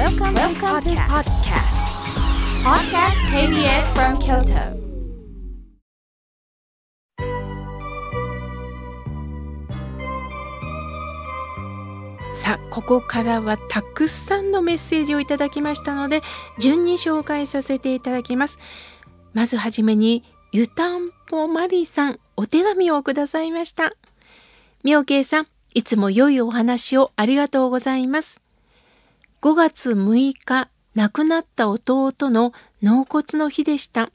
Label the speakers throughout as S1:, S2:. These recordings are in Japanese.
S1: Welcome, Welcome to podcast. Podcast KBS from Kyoto.
S2: さあここからはたくさんのメッセージをいただきましたので順に紹介させていただきますまずはじめにゆたんぽまりさんお手紙をくださいました妙慶さんいつも良いお話をありがとうございます5月6日亡くなった弟の納骨の日でした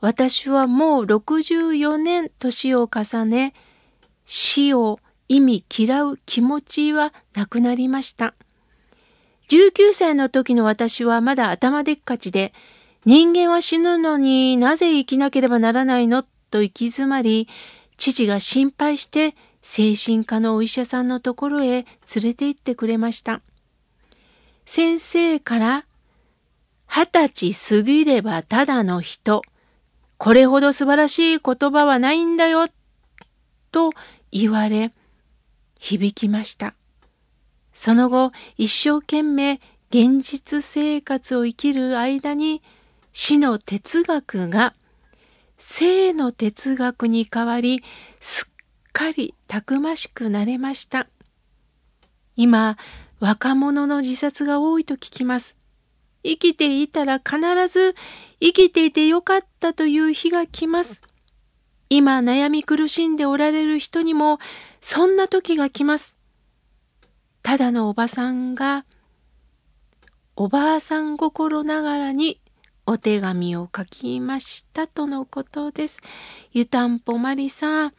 S2: 私はもう64年年を重ね死を意味嫌う気持ちはなくなりました。19歳の時の私はまだ頭でっかちで、人間は死ぬのになぜ生きなければならないのと行き詰まり、父が心配して精神科のお医者さんのところへ連れて行ってくれました。先生から、二十歳過ぎればただの人、これほど素晴らしい言葉はないんだよ、と言われ、響きました。その後、一生懸命現実生活を生きる間に死の哲学が生の哲学に変わり、すっかりたくましくなれました。今、若者の自殺が多いと聞きます。生きていたら必ず生きていてよかったという日が来ます。今悩み苦しんでおられる人にもそんな時が来ます。ただのおばさんがおばあさん心ながらにお手紙を書きましたとのことです。ゆたんぽまりさん、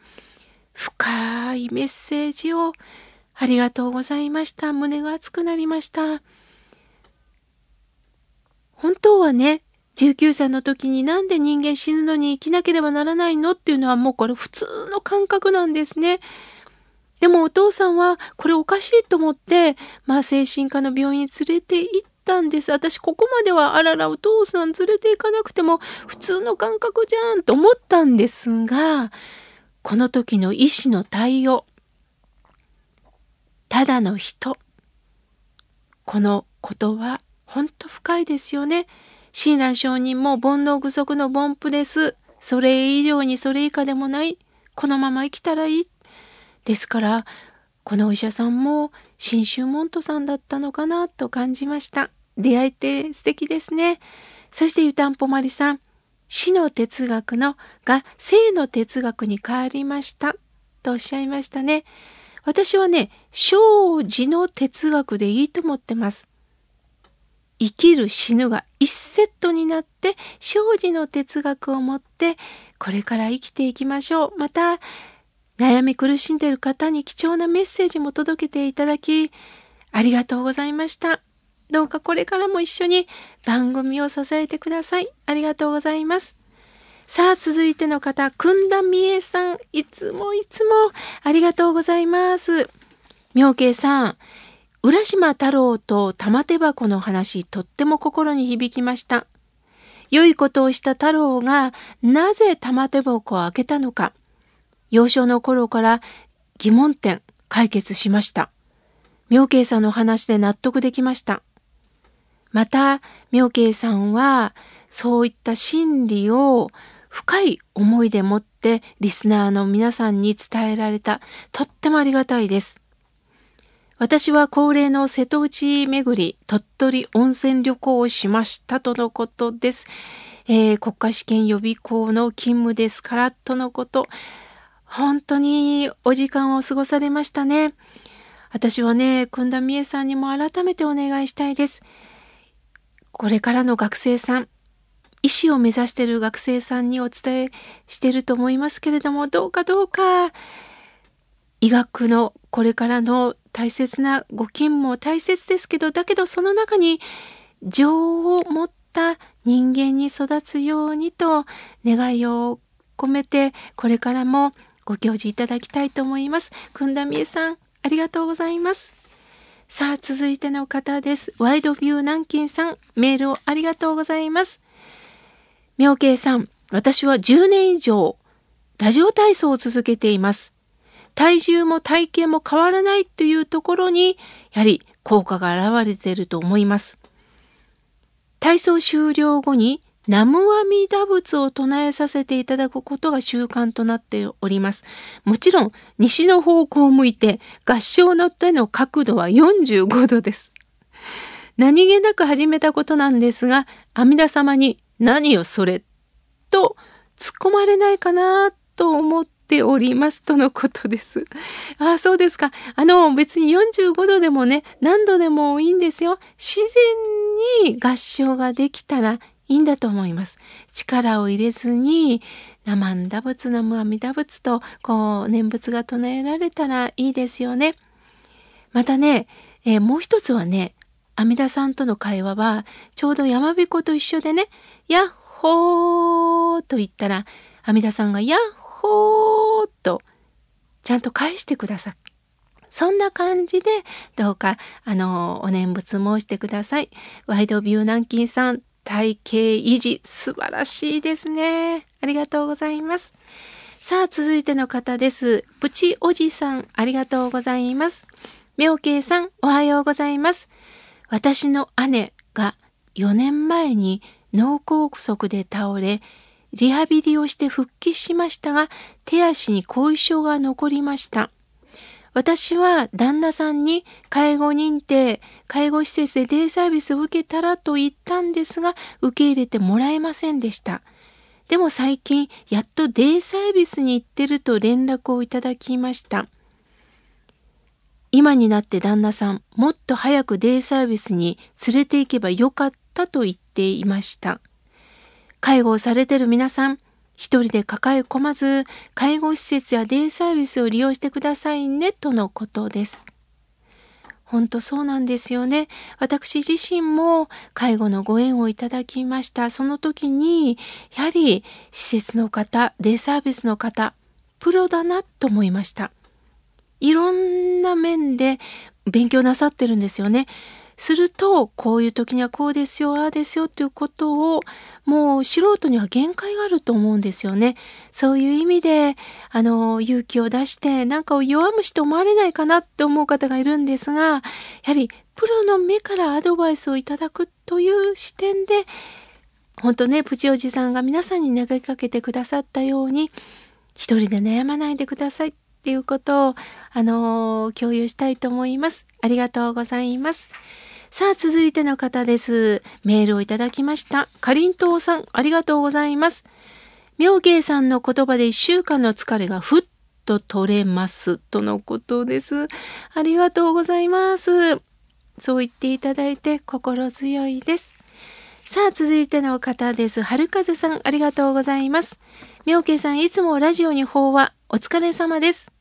S2: 深いメッセージをありがとうございました。胸が熱くなりました。本当はね、19歳の時になんで人間死ぬのに生きなければならないのっていうのはもうこれ普通の感覚なんですね。でもお父さんはこれおかしいと思って、まあ精神科の病院に連れて行ったんです。私ここまではあららお父さん連れて行かなくても普通の感覚じゃんと思ったんですが、この時の医師の対応。ただの人。このことは本当深いですよね。親鸞上人も煩悩具足の凡夫です。それ以上にそれ以下でもない。このまま生きたらいい。ですから、このお医者さんも新州門徒さんだったのかなと感じました。出会いって素敵ですね。そして湯たんぽまりさん、死の哲学のが生の哲学に変わりましたとおっしゃいましたね。私はね、生死の哲学でいいと思ってます。生きる死ぬが一セットになって生死の哲学を持ってこれから生きていきましょう。また悩み苦しんでいる方に貴重なメッセージも届けていただきありがとうございました。どうかこれからも一緒に番組を支えてください。ありがとうございます。さあ続いての方、くんだみえさん、いつもいつもありがとうございます。妙慶さん、浦島太郎と玉手箱の話、とっても心に響きました。良いことをした太郎がなぜ玉手箱を開けたのか、幼少の頃から疑問点解決しました。妙慶さんの話で納得できました。また、妙慶さんはそういった心理を深い思いでもってリスナーの皆さんに伝えられたとってもありがたいです。私は恒例の瀬戸内巡り、鳥取温泉旅行をしましたとのことです。えー、国家試験予備校の勤務ですからとのこと。本当にお時間を過ごされましたね。私はね、く田美恵さんにも改めてお願いしたいです。これからの学生さん、医師を目指している学生さんにお伝えしていると思いますけれども、どうかどうか、医学のこれからの大切なご勤務も大切ですけどだけどその中に情を持った人間に育つようにと願いを込めてこれからもご教示いただきたいと思います。くんだみえさんありがとうございます。さあ続いての方です。ワイドビュー南京さんメールをありがとうございます。妙慶さん私は10年以上ラジオ体操を続けています。体重も体型も変わらないというところに、やはり効果が現れていると思います。体操終了後に南無阿弥陀仏を唱えさせていただくことが習慣となっております。もちろん、西の方向を向いて合唱の手の角度は45度です。何気なく始めたことなんですが、阿弥陀様に何よそれと突っ込まれないかなと思っておりますとのことです。ああ、そうですか。あの、別に45度でもね、何度でもいいんですよ。自然に合唱ができたらいいんだと思います。力を入れずに、生んだ仏、南無阿弥陀仏と、こう、念仏が唱えられたらいいですよね。またね、えー、もう一つはね、阿弥陀さんとの会話は、ちょうど山彦と一緒でね、やっほーと言ったら、阿弥陀さんがやっほーと、ちゃんと返してください。そんな感じで、どうか、あの、お念仏申してください。ワイドビュー南京さん、体型維持素晴らしいですね。ありがとうございます。さあ続いての方です。プチおじさんありがとうございます。妙慶さんおはようございます。私の姉が4年前に脳梗塞で倒れリハビリをして復帰しましたが手足に後遺症が残りました。私は旦那さんに介護認定、介護施設でデイサービスを受けたらと言ったんですが、受け入れてもらえませんでした。でも最近、やっとデイサービスに行ってると連絡をいただきました。今になって旦那さん、もっと早くデイサービスに連れて行けばよかったと言っていました。介護をされてる皆さん、一人で抱え込まず、介護施設やデイサービスを利用してくださいね、とのことです。本当そうなんですよね。私自身も介護のご縁をいただきました。その時に、やはり施設の方、デイサービスの方、プロだなと思いました。いろんな面で勉強なさってるんですよね。すると、こういう時にはこうですよ、ああですよっていうことを、もう素人には限界があると思うんですよね。そういう意味で、あの、勇気を出して、なんかを弱虫と思われないかなって思う方がいるんですが、やはり、プロの目からアドバイスをいただくという視点で、本当ね、プチおじさんが皆さんに投げかけてくださったように、一人で悩まないでくださいっていうことを、あの共有したいと思います。ありがとうございます。さあ、続いての方です。メールをいただきました。かりんとうさん、ありがとうございます。妙慶さんの言葉で一週間の疲れがふっと取れます。とのことです。ありがとうございます。そう言っていただいて心強いです。さあ、続いての方です。春風さん、ありがとうございます。妙慶さん、いつもラジオに法話、お疲れ様です。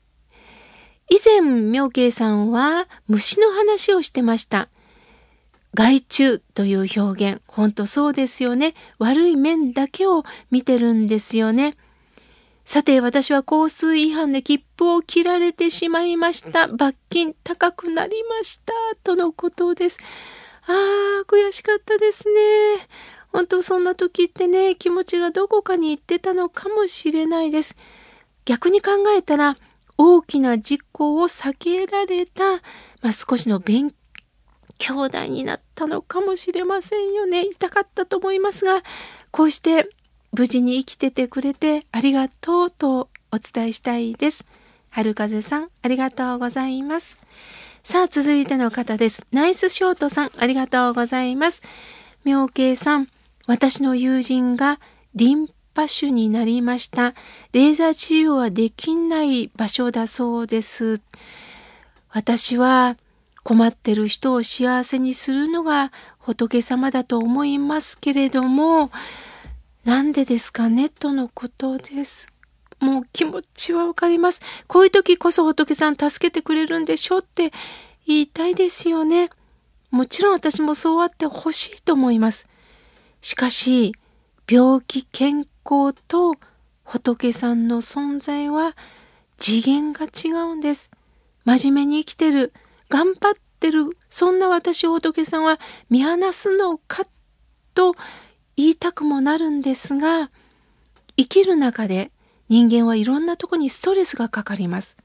S2: 以前、妙慶さんは虫の話をしてました。害虫という表現、ほんとそうですよね。悪い面だけを見てるんですよね。さて、私は交通違反で切符を切られてしまいました。罰金高くなりました。とのことです。ああ、悔しかったですね。本当そんな時ってね、気持ちがどこかに行ってたのかもしれないです。逆に考えたら、大きな事故を避けられた、まあ、少しの勉兄弟になったのかもしれませんよね。痛かったと思いますがこうして無事に生きててくれてありがとうとお伝えしたいです。春風さんありがとうございます。さあ続いての方です。ナイスショートさんありがとうございます。妙慶さん私の友人がリンパ腫になりましたレーザー治療はできない場所だそうです私は困ってる人を幸せにするのが仏様だと思いますけれども、なんでですかね？とのことです。もう気持ちはわかります。こういう時こそ仏さん助けてくれるんでしょって言いたいですよね。もちろん私もそうあってほしいと思います。しかし、病気健康と仏さんの存在は次元が違うんです。真面目に生きてる頑張ってるそんな私を仏さんは見放すのかと言いたくもなるんですが生きる中で人間はいろんなとこにストレスがかかります。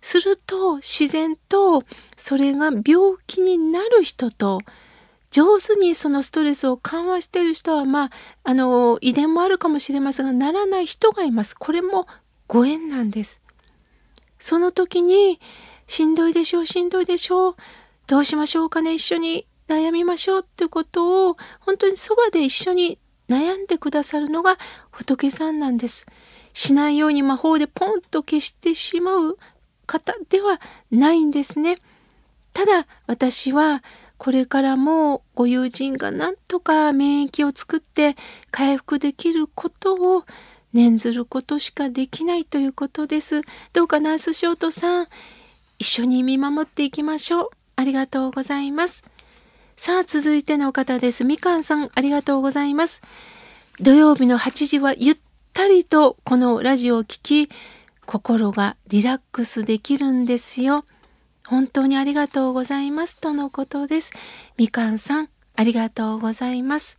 S2: すると自然とそれが病気になる人と上手にそのストレスを緩和している人はまああの遺伝もあるかもしれませんがならない人がいます。これもご縁なんです。その時にしんどいでしょうしんどいでしょうどうしましょうかね一緒に悩みましょうってことを本当にそばで一緒に悩んでくださるのが仏さんなんです。しないように魔法でポンと消してしまう方ではないんですね。ただ私はこれからもご友人がなんとか免疫を作って回復できることを念ずることしかできないということです。どうかナースショートさん一緒に見守っていきましょう。ありがとうございます。さあ続いての方です。みかんさんありがとうございます。土曜日の8時はゆったりとこのラジオを聴き心がリラックスできるんですよ。本当にありがとうございますとのことです。みかんさん、ありがとうございます。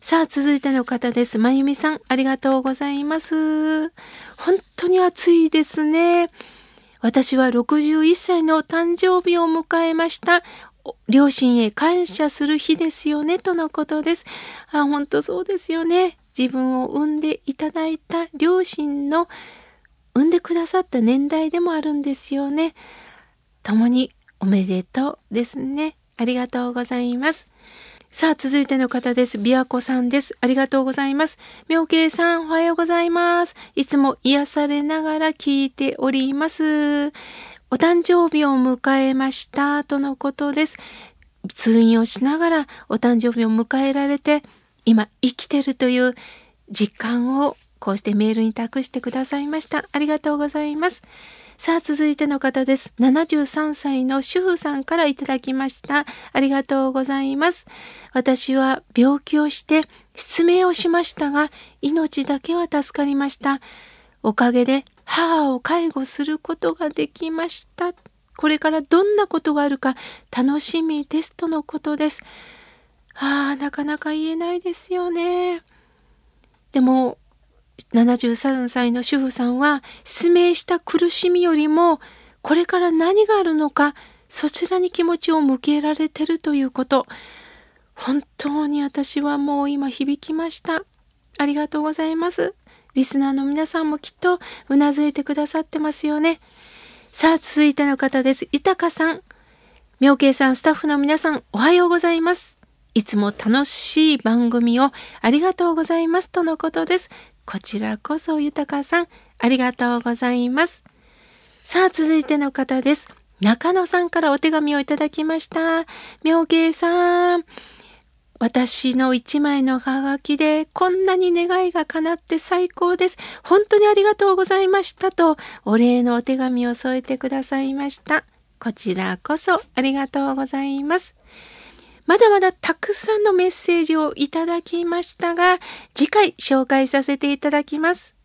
S2: さあ、続いての方です。まゆみさん、ありがとうございます。本当に暑いですね。私は61歳の誕生日を迎えました。両親へ感謝する日ですよね、とのことです。あ、本当そうですよね。自分を産んでいただいた両親の産んでくださった年代でもあるんですよね。共におめでとうですね。ありがとうございます。さあ、続いての方です。琵琶湖さんです。ありがとうございます。妙慶さん、おはようございます。いつも癒されながら聞いております。お誕生日を迎えました。とのことです。通院をしながらお誕生日を迎えられて、今生きてるという実感をこうしてメールに託してくださいました。ありがとうございます。さあ、続いての方です。73歳の主婦さんからいただきました。ありがとうございます。私は病気をして失明をしましたが、命だけは助かりました。おかげで母を介護することができました。これからどんなことがあるか楽しみですとのことです。ああ、なかなか言えないですよね。でも73歳の主婦さんは失明した苦しみよりもこれから何があるのかそちらに気持ちを向けられてるということ。本当に私はもう今響きました。ありがとうございます。リスナーの皆さんもきっとうなずいてくださってますよね。さあ続いての方です。豊さん。妙慶さんスタッフの皆さんおはようございます。いつも楽しい番組をありがとうございますとのことです。こちらこそ豊さん、ありがとうございます。さあ、続いての方です。中野さんからお手紙をいただきました。妙慶さん。私の一枚のハガキでこんなに願いが叶って最高です。本当にありがとうございましたとお礼のお手紙を添えてくださいました。こちらこそありがとうございます。まだまだたくさんのメッセージをいただきましたが、次回紹介させていただきます。